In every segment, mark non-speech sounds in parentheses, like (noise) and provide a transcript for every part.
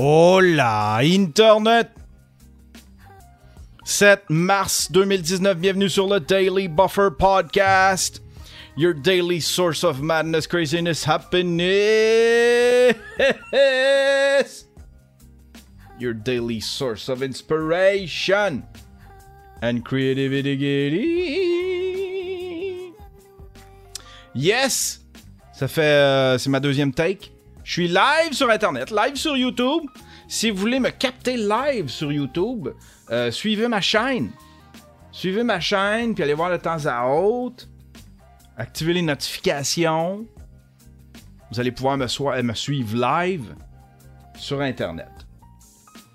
Hola, Internet! 7 mars 2019, bienvenue sur le Daily Buffer Podcast. Your daily source of madness, craziness, happiness. Your daily source of inspiration and creativity. Yes! Ça fait. euh, c'est ma deuxième take. Je suis live sur Internet, live sur YouTube. Si vous voulez me capter live sur YouTube, euh, suivez ma chaîne. Suivez ma chaîne, puis allez voir de temps à autre. Activez les notifications. Vous allez pouvoir me, soi- me suivre live sur Internet.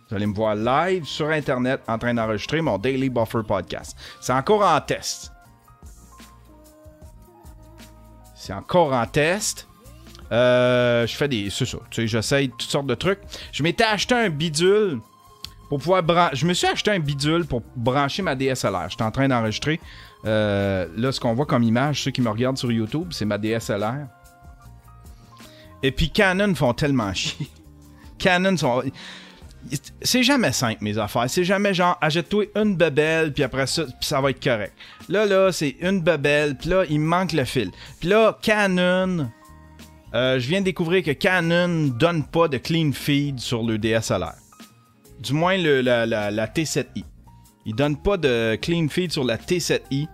Vous allez me voir live sur Internet en train d'enregistrer mon Daily Buffer Podcast. C'est encore en test. C'est encore en test. Euh, je fais des. C'est ça. Tu sais, j'essaye toutes sortes de trucs. Je m'étais acheté un bidule pour pouvoir brancher. Je me suis acheté un bidule pour brancher ma DSLR. J'étais en train d'enregistrer. Euh, là, ce qu'on voit comme image, ceux qui me regardent sur YouTube, c'est ma DSLR. Et puis Canon font tellement (laughs) chier. Canon sont. C'est jamais simple, mes affaires. C'est jamais genre, achète-toi une bebelle, puis après ça, puis ça va être correct. Là, là, c'est une bebelle, puis là, il me manque le fil. Puis là, Canon, euh, je viens de découvrir que Canon donne pas de clean feed sur le DSLR. Du moins, la T7i. Il donne pas de clean feed sur la T7i.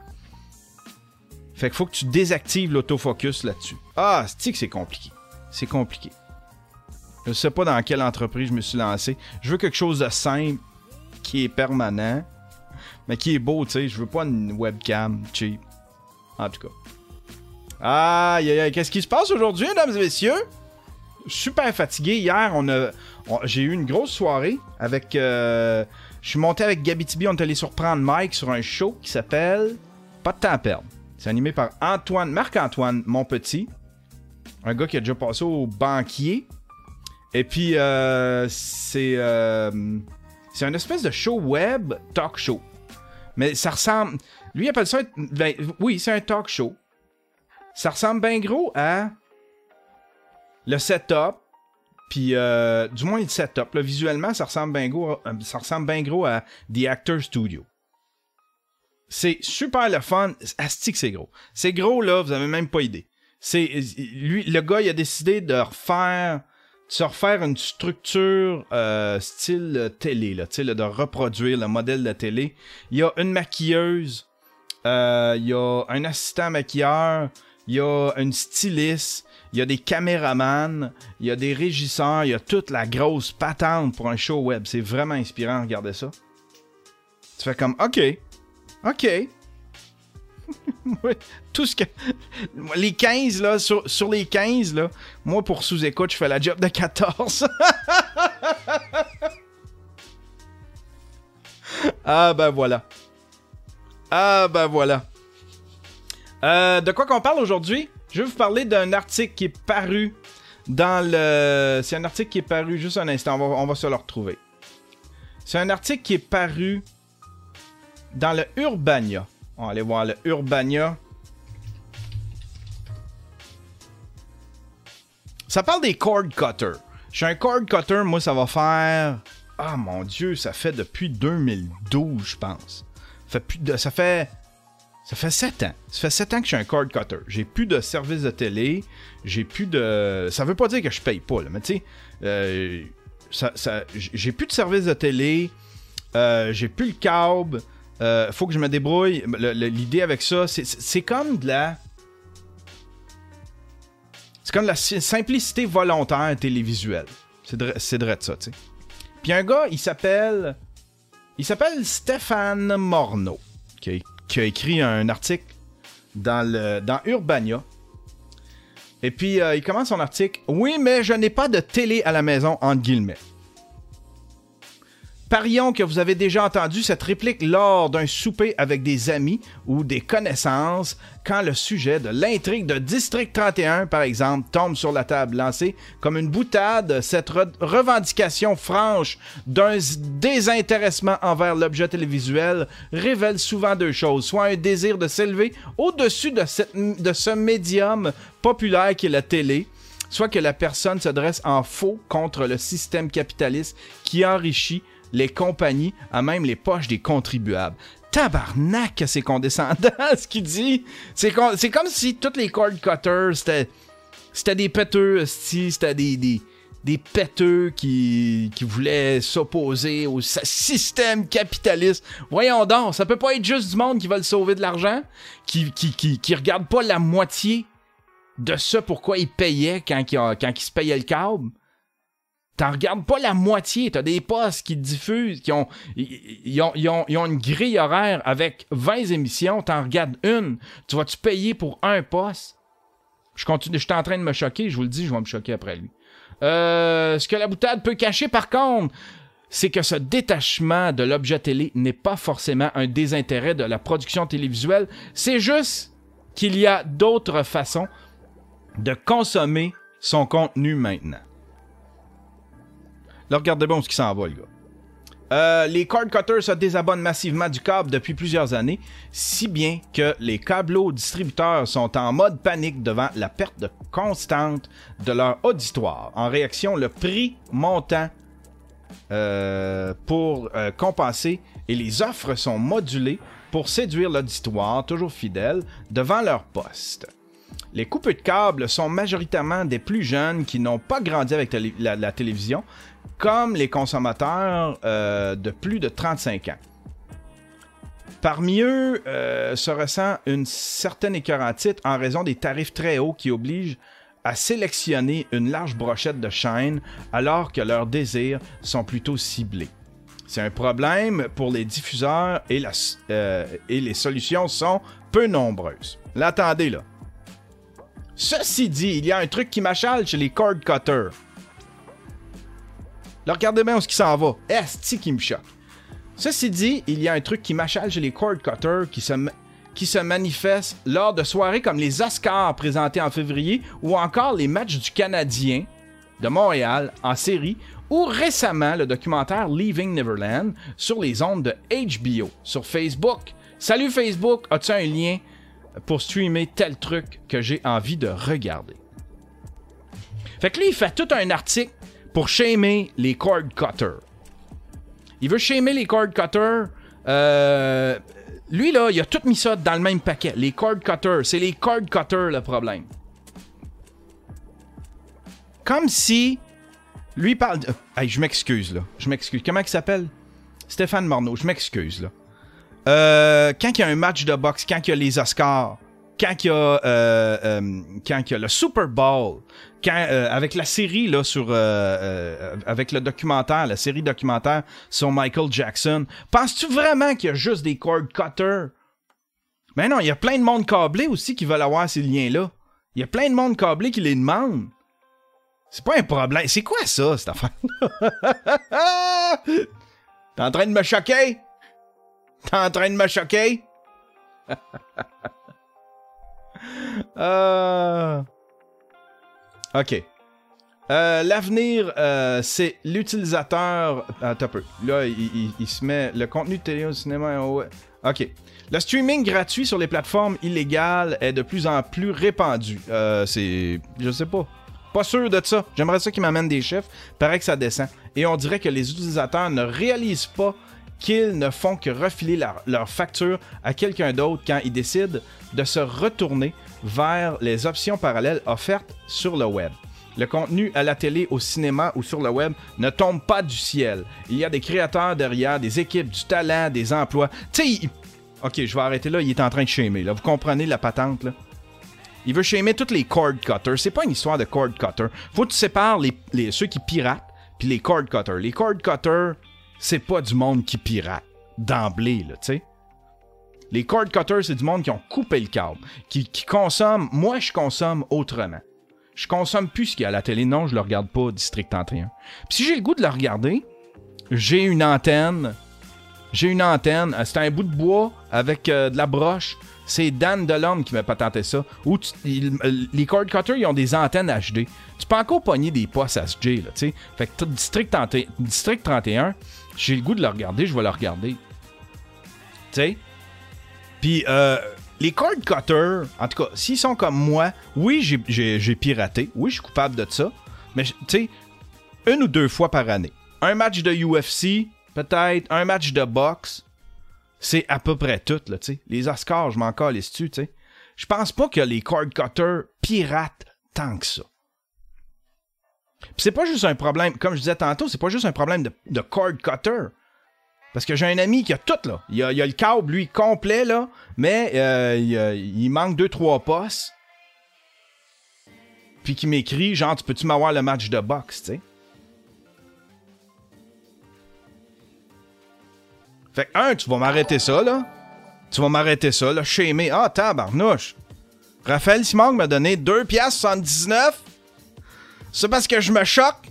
Fait qu'il faut que tu désactives l'autofocus là-dessus. Ah, c'est que c'est compliqué? C'est compliqué. Je sais pas dans quelle entreprise je me suis lancé. Je veux quelque chose de simple, qui est permanent, mais qui est beau, tu sais. Je veux pas une webcam cheap. En tout cas. Aïe, aïe, aïe. Qu'est-ce qui se passe aujourd'hui, mesdames et messieurs? Super fatigué. Hier, on a, j'ai eu une grosse soirée avec. euh, je suis monté avec Gabitibi. On est allé surprendre Mike sur un show qui s'appelle Pas de temps à perdre. C'est animé par Antoine, Marc-Antoine, mon petit. Un gars qui a déjà passé au banquier. Et puis, euh, c'est. euh, c'est un espèce de show web talk show. Mais ça ressemble. Lui, il appelle ça. un- ben, oui, c'est un talk show. Ça ressemble bien gros à. Le setup. Puis, euh, du moins, le setup. Visuellement, ça ressemble bien gros, bien gros à The Actor Studio. C'est super le fun. Asti que c'est gros. C'est gros, là, vous avez même pas idée. C'est, lui, le gars, il a décidé de refaire se refaire une structure euh, style euh, télé, là, de reproduire le modèle de télé. Il y a une maquilleuse, euh, il y a un assistant maquilleur, il y a une styliste, il y a des caméramans, il y a des régisseurs, il y a toute la grosse patente pour un show web. C'est vraiment inspirant, regardez ça. Tu fais comme, ok, ok. (laughs) Tout ce que. Les 15, là, sur, sur les 15, là, moi, pour sous-écoute, je fais la job de 14. (laughs) ah, ben voilà. Ah, ben voilà. Euh, de quoi qu'on parle aujourd'hui? Je vais vous parler d'un article qui est paru dans le. C'est un article qui est paru, juste un instant, on va, se le retrouver. C'est un article qui est paru dans le Urbania. On va aller voir le Urbania. Ça parle des cord cutters. Je suis un cord cutter, moi ça va faire. Ah mon dieu, ça fait depuis 2012, je pense. Ça fait. Ça fait 7 ans. Ça fait 7 ans que je suis un cord cutter. J'ai plus de service de télé. J'ai plus de. Ça veut pas dire que je paye pas, là, mais tu sais. euh, J'ai plus de service de télé. Euh, j'ai plus le câble. Euh, faut que je me débrouille. Le- le- L'idée avec ça, c'est- comme de la. C'est comme de la si- simplicité volontaire télévisuelle. C'est de, de ça, tu sais. Puis un gars, il s'appelle. Il s'appelle Stéphane Morneau, a, qui a écrit un article dans, Urbania. Et puis, euh, il commence son article. Oui, mais je n'ai pas de télé à la maison, entre guillemets. Parions que vous avez déjà entendu cette réplique lors d'un souper avec des amis ou des connaissances quand le sujet de l'intrigue de District 31, par exemple, tombe sur la table lancée comme une boutade. Cette re- revendication franche d'un désintéressement envers l'objet télévisuel révèle souvent deux choses, soit un désir de s'élever au-dessus de, ce médium populaire qui est la télé, soit que la personne se dresse en faux contre le système capitaliste qui enrichit les compagnies, à même les poches des contribuables. Tabarnak, c'est condescendant (laughs) ce qu'il dit. C'est comme si tous les cord cutters, c'était des péteux, c'était des, des, qui, voulaient s'opposer au système capitaliste. Voyons donc, ça peut pas être juste du monde qui veut le sauver de l'argent, qui, qui, regarde pas la moitié de ce pourquoi il payait quand il, quand se payait le câble. T'en regardes pas la moitié. T'as des postes qui diffusent, qui ont ils, ont, ils, ont, ont, une grille horaire avec 20 émissions. T'en regardes une. Tu vas-tu payer pour un poste? Je continue, je suis en train de me choquer. Je vous le dis, je vais me choquer après lui. Euh, ce que la boutade peut cacher, par contre, c'est que ce détachement de l'objet télé n'est pas forcément un désintérêt de la production télévisuelle. C'est juste qu'il y a d'autres façons de consommer son contenu maintenant. Là, regardez bon ce qui s'en va, les gars. Euh, les cord cutters se désabonnent massivement du câble depuis plusieurs années, si bien que les câbleaux distributeurs sont en mode panique devant la perte constante de leur auditoire. En réaction, le prix montant euh, pour euh, compenser et les offres sont modulées pour séduire l'auditoire, toujours fidèle, devant leur poste. Les coupes de câbles sont majoritairement des plus jeunes qui n'ont pas grandi avec la télévision, comme les consommateurs euh, de plus de 35 ans. Parmi eux euh, se ressent une certaine écœurantite en raison des tarifs très hauts qui obligent à sélectionner une large brochette de chaînes alors que leurs désirs sont plutôt ciblés. C'est un problème pour les diffuseurs et, euh, et les solutions sont peu nombreuses. L'attendez là. Ceci dit, il y a un truc qui m'achale chez les cord cutters regardez bien où ce qui s'en va. Esti qui me choque. Ceci dit, il y a un truc qui m'achale chez les cord cutters qui se, qui manifeste lors de soirées comme les Oscars présentés en février ou encore les matchs du Canadien de Montréal en série ou récemment le documentaire Leaving Neverland sur les ondes de HBO sur Facebook. Salut Facebook, as-tu un lien pour streamer tel truc que j'ai envie de regarder? Fait que lui, il fait tout un article pour shamer les cord cutters. Il veut shamer les cord cutters. Euh, lui, là, il a tout mis ça dans le même paquet. Les cord cutters. C'est les cord cutters le problème. Comme si. Lui parle. Hey, je m'excuse, là. Je m'excuse. Comment il s'appelle? Stéphane Morneau. Je m'excuse, là. Euh, quand il y a un match de boxe, quand il y a les Oscars, quand il y a, euh, euh, quand y a le Super Bowl, quand, euh, avec la série là sur avec le documentaire, la série documentaire sur Michael Jackson, penses-tu vraiment qu'il y a juste des cord cutters? Ben non, il y a plein de monde câblé aussi qui veulent avoir ces liens-là. Il y a plein de monde câblé qui les demandent. C'est pas un problème. C'est quoi ça, cette affaire? (laughs) T'es en train de me choquer? T'es en train de me choquer? (laughs) (laughs) Euh... OK. Euh, L'avenir, euh, c'est l'utilisateur. Un peu. Là, il, se met. Le contenu de télé au cinéma. OK. Le streaming gratuit sur les plateformes illégales est de plus en plus répandu. C'est. Je sais pas. Pas sûr de ça. J'aimerais ça qu'ils m'amènent des chiffres. Paraît que ça descend. Et on dirait que les utilisateurs ne réalisent pas qu'ils ne font que refiler leur, facture à quelqu'un d'autre quand ils décident de se retourner vers les options parallèles offertes sur le web. Le contenu à la télé, au cinéma ou sur le web ne tombe pas du ciel. Il y a des créateurs derrière, des équipes, du talent, des emplois. Tu ok, je vais arrêter là, il est en train de shamer. Là. Vous comprenez la patente là? Il veut shamer tous les cord cutters. C'est pas une histoire de cord cutter. Faut que tu sépares les, ceux qui piratent puis les cord cutters. Les cord cutters, c'est pas du monde qui pirate d'emblée, là, tu sais. Les cord cutters, c'est du monde qui ont coupé le câble, qui, qui consomme. Moi, je consomme autrement. Je consomme plus ce qu'il y a à la télé. Non, je le regarde pas, District 31. Puis si j'ai le goût de le regarder, j'ai une antenne. J'ai une antenne. Euh, c'est un bout de bois avec euh, de la broche. C'est Dan Delorme qui m'a patenté ça. Ou euh, les cord cutters, ils ont des antennes HD. Tu peux encore pogner des postes SG, là, tu sais. Fait que District, District 31, j'ai le goût de le regarder, je vais le regarder. Tu sais? Puis, euh, les cord cutters, en tout cas, s'ils sont comme moi, oui, j'ai- piraté. Oui, je suis coupable de ça. Mais, tu sais, une ou deux fois par année. Un match de UFC, peut-être. Un match de boxe. C'est à peu près tout, là, tu sais. Les Oscars, je m'en calisse tu sais. Je pense pas que les cord cutters piratent tant que ça. C'est pas juste un problème, comme je disais tantôt, c'est pas juste un problème de, cord cutter. Parce que j'ai un ami qui a tout, là. Il a, a le câble, lui, complet, là, mais euh, il, manque deux, trois postes. Puis qui m'écrit, genre, tu peux-tu m'avoir le match de boxe, tu sais? Fait que, un, tu vas m'arrêter ça, là. Tu vas m'arrêter ça, là. Shamer. Ah, tabarnouche. Raphaël Simon m'a donné 2 piastres 79. C'est parce que je me choque.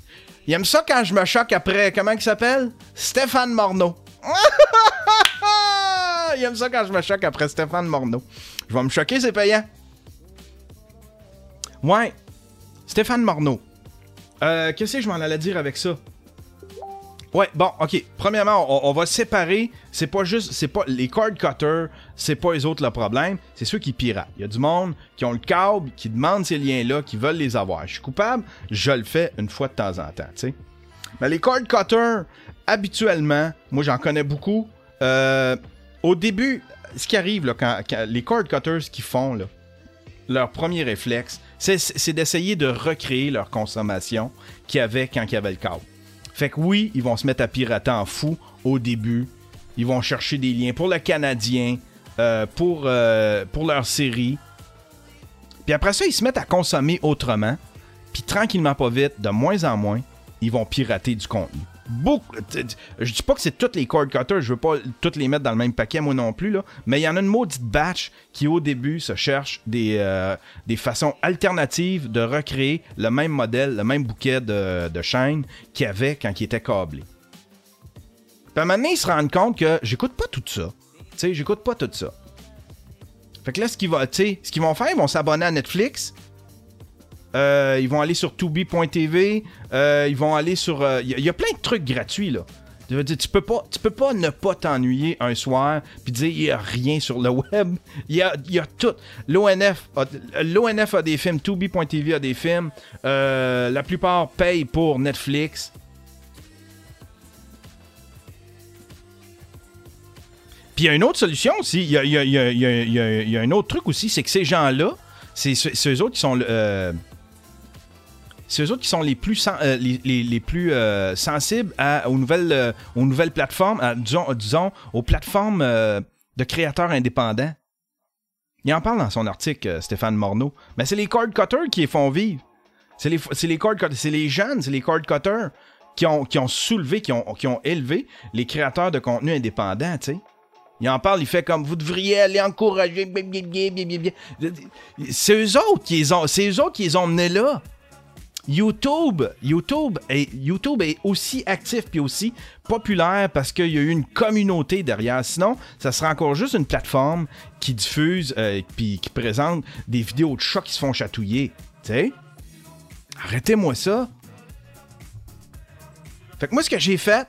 Il aime ça quand je me choque après. Comment il s'appelle? Stéphane Morneau. (laughs) il aime ça quand je me choque après Stéphane Morneau. Je vais me choquer, c'est payant. Ouais. Stéphane Morneau. Euh, Qu'est-ce que je m'en allais dire avec ça? Ouais, bon, ok. Premièrement, on, va séparer. C'est pas juste, c'est pas les cord cutters, c'est pas les autres le problème, c'est ceux qui piratent. Il y a du monde qui ont le câble, qui demandent ces liens-là, qui veulent les avoir. Je suis coupable, je le fais une fois de temps en temps, tu sais. Mais les cord cutters, habituellement, moi j'en connais beaucoup. euh, au début, ce qui arrive quand, les cord cutters qui font leur premier réflexe, c'est c'est d'essayer de recréer leur consommation qu'il y avait quand il y avait le câble. Fait que oui, ils vont se mettre à pirater en fou au début. Ils vont chercher des liens pour le Canadien, euh, pour, euh, pour leur série. Puis après ça, ils se mettent à consommer autrement. Puis tranquillement, pas vite, de moins en moins, ils vont pirater du contenu. Beaucoup, je dis pas que c'est toutes les cord cutters, je veux pas toutes les mettre dans le même paquet, moi non plus, là, mais il y en a une maudite batch qui, au début, se cherche des, euh, des façons alternatives de recréer le même modèle, le même bouquet de, de chaînes qu'il y avait quand il était câblé. Puis ils se rendent compte que j'écoute pas tout ça. Tu sais, j'écoute pas tout ça. Fait que là, ce ce qu'ils vont faire, ils vont s'abonner à Netflix. Euh, ils vont aller sur tubi.tv. Euh, ils vont aller sur. euh, Il y, a- il y a plein de trucs gratuits, là. Veux dire, tu peux pas, tu peux pas ne pas t'ennuyer un soir puis dire il y a rien sur le (laughs) web. Il y a, y a tout. L'ONF a, a des films, Tubi.tv a des films. Euh, la plupart payent pour Netflix. Puis il y a une autre solution aussi. Il y a, y a- y a- un autre truc aussi, c'est que ces gens-là, c'est ceux c'est eux autres qui sont. euh, c'est eux autres qui sont les plus, sen- euh, les, les- les plus euh, sensibles aux, nouvelles, euh, plateformes, à, disons, aux plateformes euh, de créateurs indépendants. Il en parle dans son article, euh, Stéphane Morneau. Mais c'est les cord cutters qui les font vivre. C'est les, les jeunes, c'est les cord cutters qui ont, soulevé, qui ont, élevé les créateurs de contenu indépendants, tu sais. Il en parle, il fait comme vous devriez aller encourager. C'est eux autres qui les ont, c'est eux autres qui les ont menés là. YouTube, est, aussi actif puis aussi populaire parce qu'il y a eu une communauté derrière. Sinon, ça serait encore juste une plateforme qui diffuse euh, puis qui présente des vidéos de chats qui se font chatouiller. Tu? Arrêtez-moi ça. Fait que moi, ce que j'ai fait,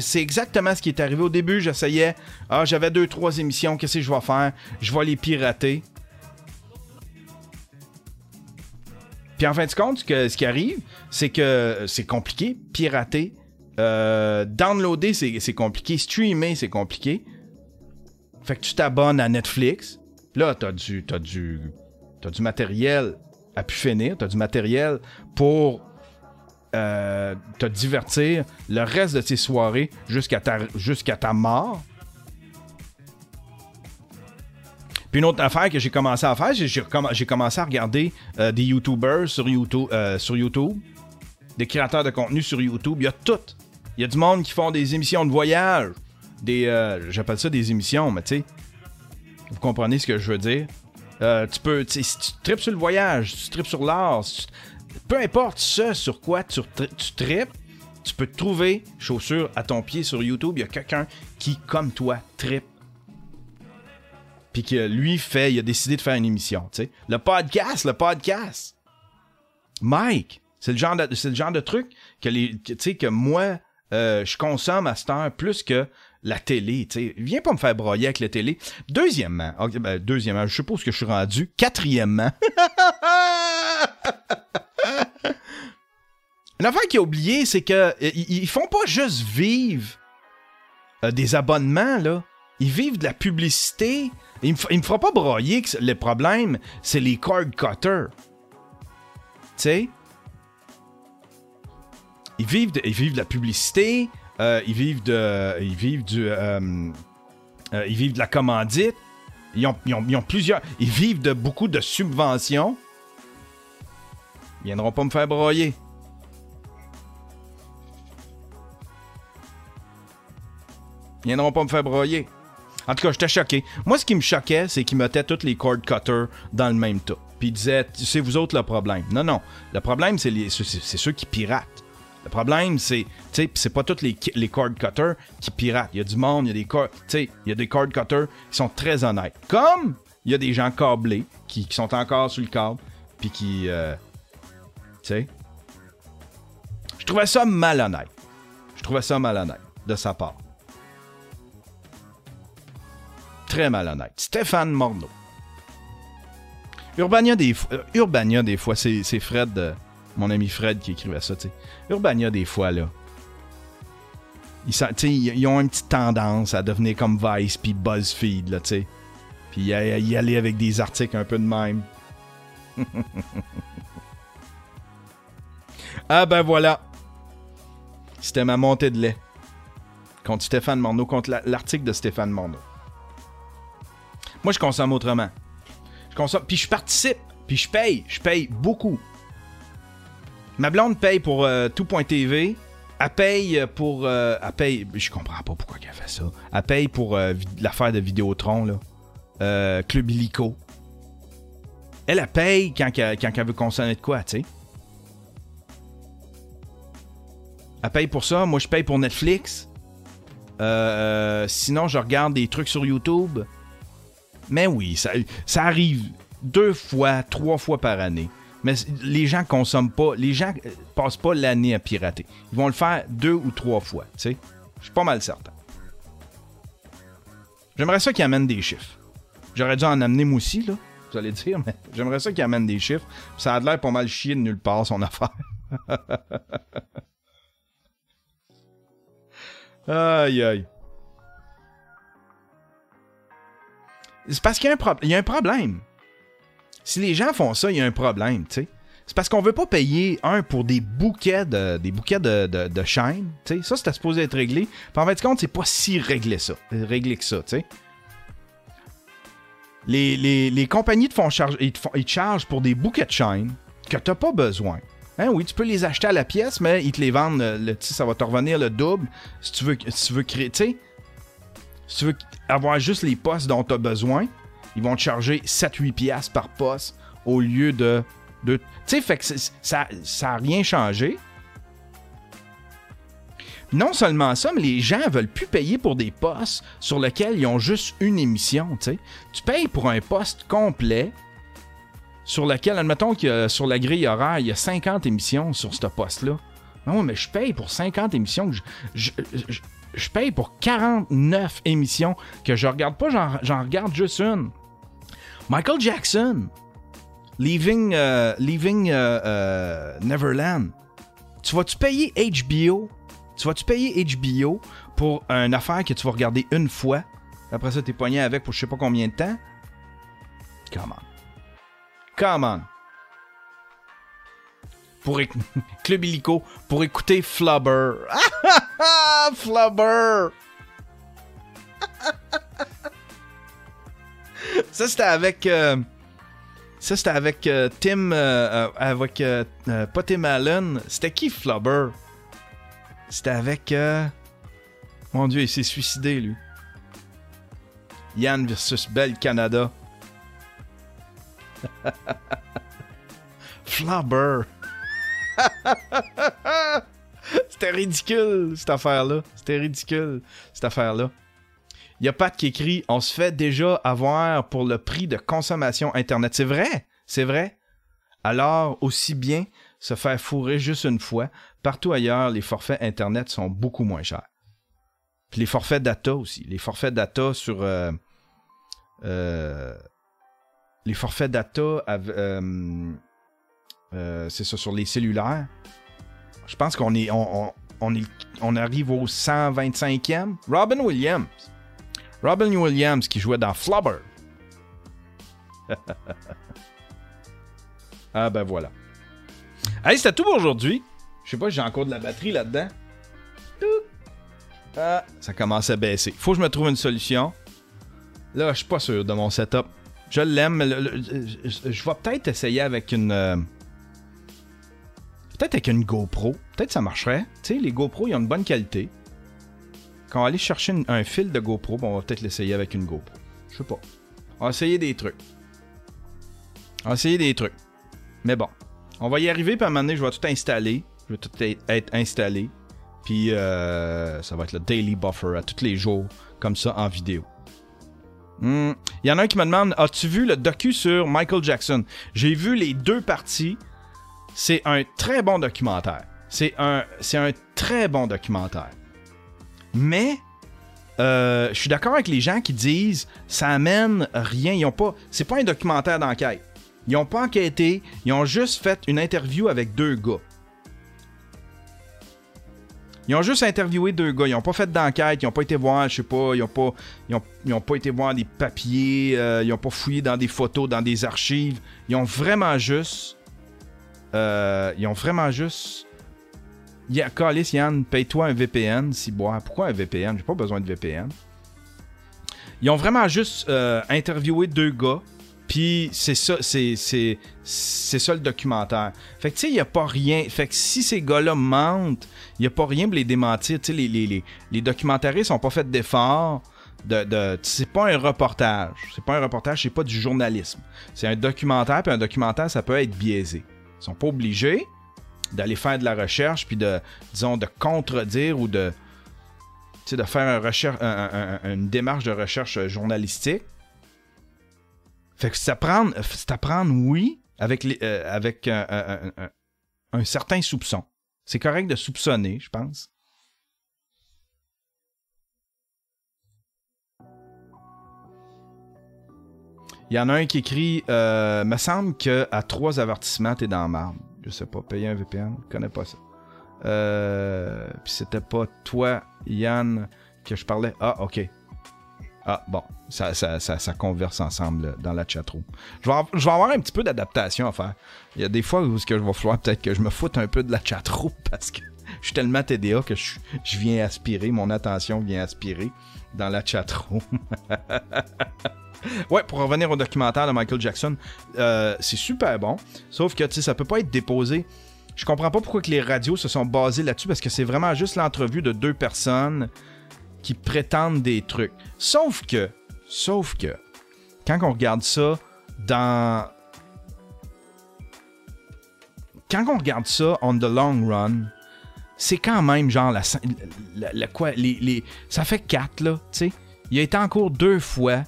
c'est exactement ce qui est arrivé au début. J'essayais. Ah, j'avais deux, trois émissions. Qu'est-ce que je vais faire? Je vais les pirater. Puis en fin de compte, ce, qui arrive, c'est que c'est compliqué. Pirater. Euh, downloader, c'est compliqué. Streamer, c'est compliqué. Fait que tu t'abonnes à Netflix. Là, t'as du, t'as du, du matériel à pu finir. T'as du matériel pour euh, te divertir le reste de tes soirées jusqu'à ta mort. Une autre affaire que j'ai commencé à faire, j'ai, commencé à regarder euh, des YouTubers sur YouTube, euh, sur YouTube, des créateurs de contenu sur YouTube. Il y a tout. Il y a du monde qui font des émissions de voyage. Des, euh, j'appelle ça des émissions, mais tu sais, vous comprenez ce que je veux dire. Tu peux, si tu tripes sur le voyage, si tu tripes sur l'art, peu importe ce sur quoi tu, tu tripes, tu peux trouver chaussures à ton pied sur YouTube. Il y a quelqu'un qui, comme toi, tripe. Que lui fait, il a décidé de faire une émission. Le podcast, le podcast. Mike, c'est le genre de, truc que moi, euh, je consomme à cette heure plus que la télé. Viens pas me faire broyer avec la télé. Deuxièmement, ben, deuxièmement, je suppose que je suis rendu. Quatrièmement. (laughs) Une affaire qui est oubliée, c'est que euh, ils font pas juste vivre euh, des abonnements, là. Ils vivent de la publicité. Il me, me fera pas broyer que le problème, c'est les cord cutters. Tu sais? Ils vivent, de, ils vivent de la publicité, euh, ils vivent de. Ils vivent du. euh, euh, ils vivent de la commandite. Ils ont, ils ont- ils ont plusieurs. Ils vivent de beaucoup de subventions. Ils viendront pas me faire broyer. Ils viendront pas me faire broyer. En tout cas, j'étais choqué. Moi, ce qui me choquait, c'est qu'ils mettaient tous les cord cutters dans le même tas. Puis ils disaient, c'est vous autres le problème. Non, non. Le problème, c'est ceux qui piratent. Le problème, c'est, tu sais, c'est pas tous les, cord cutters qui piratent. Il y a du monde, il y a des cord, il y a des cord cutters qui sont très honnêtes. Comme il y a des gens câblés qui, qui sont encore sur le câble, puis qui, euh, tu sais, je trouvais ça malhonnête. Je trouvais ça malhonnête de sa part. Très malhonnête. Stéphane Morneau. Urbania, des, euh, Urbania, des fois, c'est Fred, euh, mon ami Fred, qui écrivait ça, tu sais. Urbania, des fois, là. Ils, ils ont une petite tendance à devenir comme Vice puis BuzzFeed, là, tu sais. Puis y, y aller avec des articles un peu de même. (laughs) ah ben voilà. C'était ma montée de lait. Contre Stéphane Morneau, contre la- l'article de Stéphane Morneau. Moi, je consomme autrement. Je consomme, puis je participe, puis je paye, je paye beaucoup. Ma blonde paye pour euh, tout.tv. Elle paye pour. euh, elle paye. Je comprends pas pourquoi elle fait ça. Elle paye pour euh, l'affaire de Vidéotron, là. Euh, Club Illico. Elle, elle paye quand, elle veut consommer de quoi, tu sais. Elle paye pour ça. Moi, je paye pour Netflix. Euh, sinon, je regarde des trucs sur YouTube. Mais oui, ça, arrive deux fois, trois fois par année. Mais les gens consomment pas, les gens euh, passent pas l'année à pirater. Ils vont le faire deux ou trois fois, tu sais. Je suis pas mal certain. J'aimerais ça qu'ils amènent des chiffres. J'aurais dû en amener moi aussi, là. Vous allez dire, mais (laughs) j'aimerais ça qu'ils amènent des chiffres. Ça a l'air pas mal chier de nulle part, son (laughs) affaire. aïe, aïe. C'est parce qu'il y a un, problème. Si les gens font ça, il y a un problème, tu sais. C'est parce qu'on veut pas payer, un, pour des bouquets de, des bouquets de, de, de chaînes. Ça, c'était supposé être réglé. Puis en fait, compte, c'est pas si réglé ça, réglé que ça, tu sais. Les, les, les compagnies te font charger, ils te, font- ils chargent pour des bouquets de chaînes que t'as pas besoin. Hein, oui, tu peux les acheter à la pièce, mais ils te les vendent, le, ça va te revenir le double si tu veux, si tu veux créer, tu sais. Si tu veux avoir juste les postes dont tu as besoin, ils vont te charger 7-8 piastres par poste au lieu de... de tu sais, fait que ça n'a rien changé. Non seulement ça, mais les gens veulent plus payer pour des postes sur lesquels ils ont juste une émission, tu payes pour un poste complet sur lequel, admettons que sur la grille horaire, il y a 50 émissions sur ce poste-là. Non, mais je paye pour 50 émissions. je, je- je paye pour 49 émissions que je regarde pas, j'en, regarde juste une. Michael Jackson, Leaving, euh, Leaving euh, euh, Neverland. Tu vas-tu payer HBO? Tu vas-tu payer HBO pour une affaire que tu vas regarder une fois? Après ça, t'es pogné avec pour je sais pas combien de temps? Come on. Come on. Pour éc- (laughs) Club Illico, pour écouter Flubber. (laughs) (laughs) Ah, Flubber! Ça, c'était avec. euh, ça, c'était avec euh, Tim. euh, avec. pas Tim Allen. C'était qui Flubber? C'était avec. Mon Dieu, il s'est suicidé, lui. Yann versus Belle Canada. (laughs) Flubber. (laughs) C'était ridicule, cette affaire-là. C'était ridicule, cette affaire-là. Il y a Pat qui écrit On se fait déjà avoir pour le prix de consommation Internet. C'est vrai, c'est vrai. Alors, aussi bien se faire fourrer juste une fois. Partout ailleurs, les forfaits Internet sont beaucoup moins chers. Puis les forfaits data aussi. Les forfaits data sur. euh, euh, les forfaits data. euh, euh, c'est ça, sur les cellulaires. Je pense qu'on est. On, on- on arrive au 125e. Robin Williams. Robin Williams qui jouait dans Flubber. (laughs) ah ben voilà. Hey, c'était tout pour aujourd'hui. Je sais pas, j'ai encore de la batterie là-dedans. Ah, ça commence à baisser. Faut que je me trouve une solution. Là, je suis pas sûr de mon setup. Je l'aime, mais je vais peut-être essayer avec une. euh, Peut-être avec une GoPro. Peut-être ça marcherait. Tu sais, les GoPro, ils ont une bonne qualité. Quand on va aller chercher un fil de GoPro, on va peut-être l'essayer avec une GoPro. Je sais pas. On va essayer des trucs. On va essayer des trucs. Mais bon. On va y arriver, puis à un moment donné, je vais tout installer. Je vais tout être- être installé. Puis euh, ça va être le daily buffer à tous les jours, comme ça, en vidéo. Hmm. Il y en a un qui me demande As-tu vu le docu sur Michael Jackson? J'ai vu les deux parties. C'est un très bon documentaire. C'est un, c'est un très bon documentaire. Mais euh, je suis d'accord avec les gens qui disent ça amène rien. Ils ont pas. C'est pas un documentaire d'enquête. Ils ont pas enquêté. Ils ont juste fait une interview avec deux gars. Ils ont juste interviewé deux gars. Ils n'ont pas fait d'enquête. Ils n'ont pas été voir, je sais pas, ils n'ont pas, ils ont pas été voir des papiers. euh, ils n'ont pas fouillé dans des photos, dans des archives. Ils ont vraiment juste. Euh, ils ont vraiment juste. Ya- Calice, Yann, paye-toi un VPN, si bois. Pourquoi un VPN J'ai pas besoin de VPN. Ils ont vraiment juste euh, interviewé deux gars. Puis c'est ça, c'est, c'est, c'est ça le documentaire. Fait que tu sais, il n'y a pas rien. Fait que si ces gars-là mentent, il n'y a pas rien pour les démentir. Tu sais, les, les, les, les documentaristes n'ont pas fait d'efforts. De, de, c'est pas un reportage. C'est pas un reportage, c'est pas du journalisme. C'est un documentaire, puis un documentaire, ça peut être biaisé. Ils sont pas obligés d'aller faire de la recherche, puis de, disons, de contredire ou de, de faire une démarche de recherche journalistique. Fait que à prendre, oui, avec, euh, avec un certain soupçon. C'est correct de soupçonner, je pense. Il y en a un qui écrit euh, Me semble que à trois avertissements, t'es dans marde. Je sais pas, payer un VPN, je connais pas ça. Euh, Puis c'était pas toi, Yann, que je parlais. Ah, ok. Ah, bon, ça, ça, ça, ça converse ensemble dans la chatroom. Je vais, je vais avoir un petit peu d'adaptation à faire. Il y a des fois où ce que je vais falloir peut-être que je me foute un peu de la chatroom parce que je suis tellement TDA que je, viens aspirer, mon attention vient aspirer dans la chatroom. (laughs) ouais, pour revenir au documentaire de Michael Jackson, euh, c'est super bon. Sauf que, ça peut pas être déposé. Je comprends pas pourquoi que les radios se sont basées là-dessus parce que c'est vraiment juste l'entrevue de deux personnes qui prétendent des trucs. Sauf que, sauf que, quand on regarde ça dans. Quand on regarde ça on the long run, c'est quand même genre la. quoi, les, les- ça fait quatre, là, tu sais. Il a été en cours deux fois.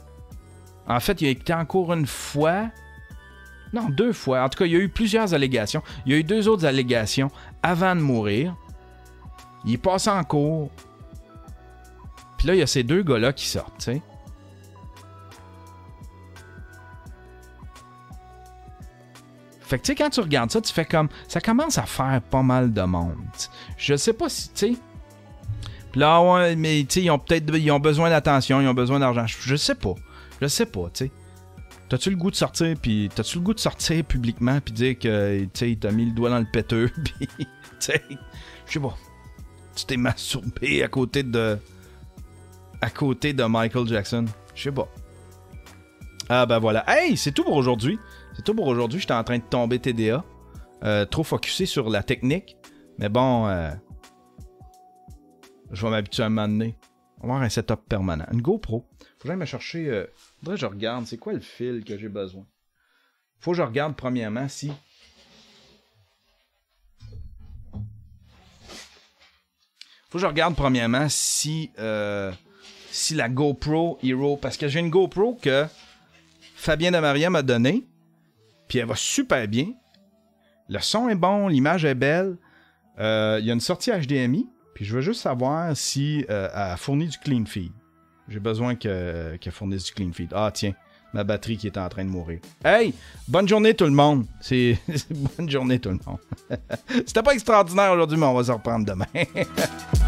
En fait, il a été en cours une fois. Non, deux fois. En tout cas, il y a eu plusieurs allégations. Il y a eu deux autres allégations avant de mourir. Il est passé en cours. Puis là, il y a ces deux gars-là qui sortent, tu sais. Fait que, tu sais, quand tu regardes ça, tu fais comme. Ça commence à faire pas mal de monde. Je sais pas si, tu sais. Là, ouais, mais, tu sais, ils ont peut-être. Ils ont besoin d'attention, ils ont besoin d'argent. Je, je sais pas. Je sais pas, tu sais. T'as-tu le goût de sortir, puis t'as-tu le goût de sortir publiquement, puis dire que, tu sais, t'as mis le doigt dans le péteux, (laughs) puis, tu sais, je sais pas. Tu t'es masturbé à côté de. À côté de Michael Jackson. Je sais pas. Ah ben voilà. Hey, c'est tout pour aujourd'hui. C'est tout pour aujourd'hui. J'étais en train de tomber TDA. Euh, trop focusé sur la technique. Mais bon, euh, je vais m'habituer à un moment donné. On va avoir un setup permanent. Une GoPro. Faut que j'aille me chercher. Euh, faudrait que je regarde. C'est quoi le fil que j'ai besoin? Faut que je regarde premièrement si. Faut que je regarde premièrement si. euh, si la GoPro Hero. Parce que j'ai une GoPro que Fabien de Maria m'a donnée. Puis elle va super bien. Le son est bon, l'image est belle. Euh, Il y a une sortie HDMI. Puis je veux juste savoir si euh, elle fournit du clean feed. J'ai besoin qu'elle fournisse du clean feed. Ah tiens, ma batterie qui est en train de mourir. Hey, bonne journée tout le monde. C'est (laughs) bonne journée tout le monde. (laughs) C'était pas extraordinaire aujourd'hui, mais on va se reprendre demain. (laughs)